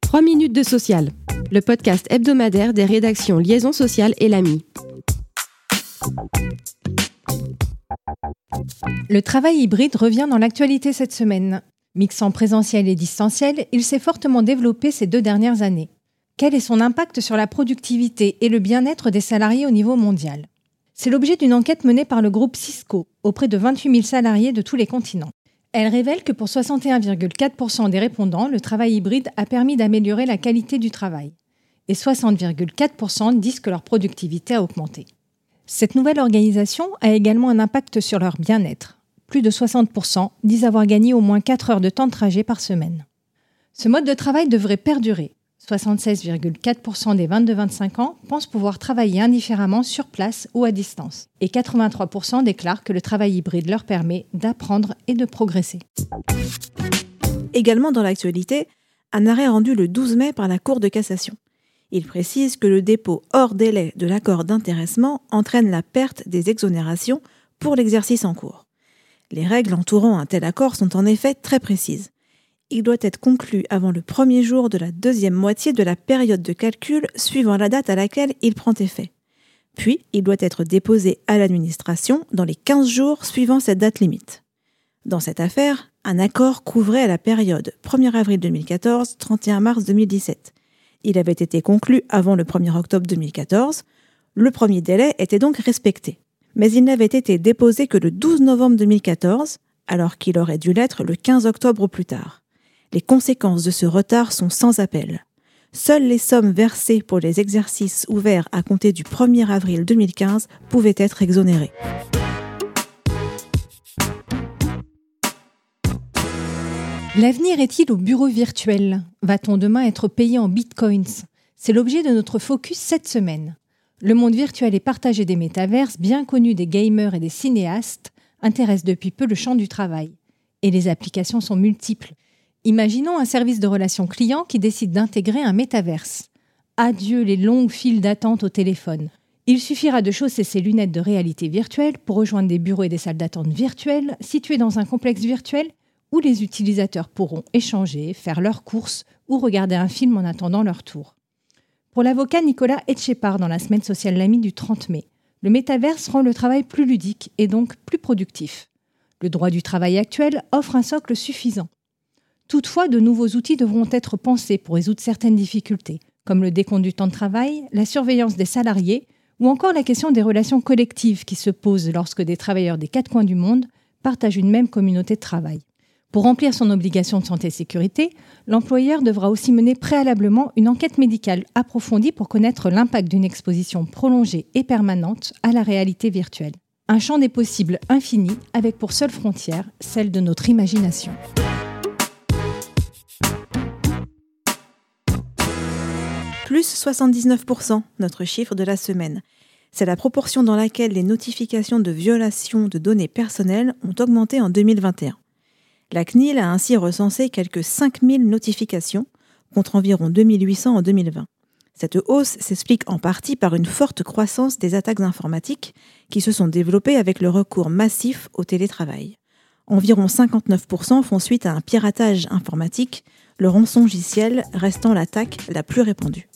3 minutes de social, le podcast hebdomadaire des rédactions Liaison sociale et l'AMI. Le travail hybride revient dans l'actualité cette semaine. Mixant présentiel et distanciel, il s'est fortement développé ces deux dernières années. Quel est son impact sur la productivité et le bien-être des salariés au niveau mondial? C'est l'objet d'une enquête menée par le groupe Cisco auprès de 28 000 salariés de tous les continents. Elle révèle que pour 61,4% des répondants, le travail hybride a permis d'améliorer la qualité du travail. Et 60,4% disent que leur productivité a augmenté. Cette nouvelle organisation a également un impact sur leur bien-être. Plus de 60% disent avoir gagné au moins 4 heures de temps de trajet par semaine. Ce mode de travail devrait perdurer. 76,4% des 22-25 ans pensent pouvoir travailler indifféremment sur place ou à distance. Et 83% déclarent que le travail hybride leur permet d'apprendre et de progresser. Également dans l'actualité, un arrêt rendu le 12 mai par la Cour de cassation. Il précise que le dépôt hors délai de l'accord d'intéressement entraîne la perte des exonérations pour l'exercice en cours. Les règles entourant un tel accord sont en effet très précises. Il doit être conclu avant le premier jour de la deuxième moitié de la période de calcul suivant la date à laquelle il prend effet. Puis, il doit être déposé à l'administration dans les 15 jours suivant cette date limite. Dans cette affaire, un accord couvrait la période 1er avril 2014, 31 mars 2017. Il avait été conclu avant le 1er octobre 2014. Le premier délai était donc respecté. Mais il n'avait été déposé que le 12 novembre 2014, alors qu'il aurait dû l'être le 15 octobre plus tard. Les conséquences de ce retard sont sans appel. Seules les sommes versées pour les exercices ouverts à compter du 1er avril 2015 pouvaient être exonérées. L'avenir est-il au bureau virtuel? Va-t-on demain être payé en bitcoins? C'est l'objet de notre focus cette semaine. Le monde virtuel et partagé des métaverses, bien connu des gamers et des cinéastes, intéresse depuis peu le champ du travail. Et les applications sont multiples. Imaginons un service de relations client qui décide d'intégrer un métaverse. Adieu les longues files d'attente au téléphone. Il suffira de chausser ses lunettes de réalité virtuelle pour rejoindre des bureaux et des salles d'attente virtuelles situées dans un complexe virtuel où les utilisateurs pourront échanger, faire leurs courses ou regarder un film en attendant leur tour. Pour l'avocat Nicolas Etchepard dans la semaine sociale L'Ami du 30 mai, le métaverse rend le travail plus ludique et donc plus productif. Le droit du travail actuel offre un socle suffisant. Toutefois, de nouveaux outils devront être pensés pour résoudre certaines difficultés, comme le décompte du temps de travail, la surveillance des salariés ou encore la question des relations collectives qui se posent lorsque des travailleurs des quatre coins du monde partagent une même communauté de travail. Pour remplir son obligation de santé et sécurité, l'employeur devra aussi mener préalablement une enquête médicale approfondie pour connaître l'impact d'une exposition prolongée et permanente à la réalité virtuelle. Un champ des possibles infini avec pour seule frontière celle de notre imagination. Plus 79%, notre chiffre de la semaine. C'est la proportion dans laquelle les notifications de violation de données personnelles ont augmenté en 2021. La CNIL a ainsi recensé quelques 5000 notifications, contre environ 2800 en 2020. Cette hausse s'explique en partie par une forte croissance des attaques informatiques qui se sont développées avec le recours massif au télétravail. Environ 59% font suite à un piratage informatique, le rançongiciel restant l'attaque la plus répandue.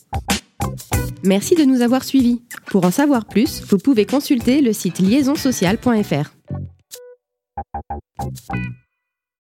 Merci de nous avoir suivis. Pour en savoir plus, vous pouvez consulter le site liaisonsocial.fr.